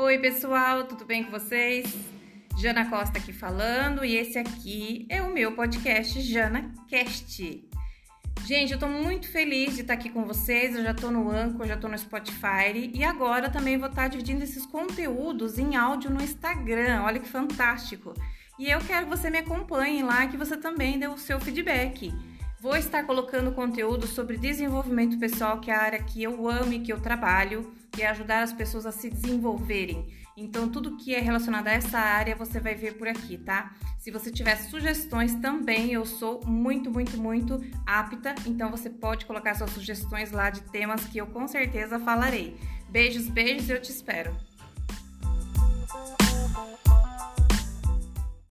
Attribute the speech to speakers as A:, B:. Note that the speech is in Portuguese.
A: Oi, pessoal, tudo bem com vocês? Jana Costa aqui falando e esse aqui é o meu podcast Jana Cast. Gente, eu tô muito feliz de estar aqui com vocês. Eu já tô no Anchor, já tô no Spotify e agora também vou estar dividindo esses conteúdos em áudio no Instagram. Olha que fantástico! E eu quero que você me acompanhe lá, que você também dê o seu feedback. Vou estar colocando conteúdo sobre desenvolvimento pessoal, que é a área que eu amo e que eu trabalho, que é ajudar as pessoas a se desenvolverem. Então, tudo que é relacionado a essa área você vai ver por aqui, tá? Se você tiver sugestões também, eu sou muito, muito, muito apta. Então, você pode colocar suas sugestões lá de temas que eu com certeza falarei. Beijos, beijos, eu te espero.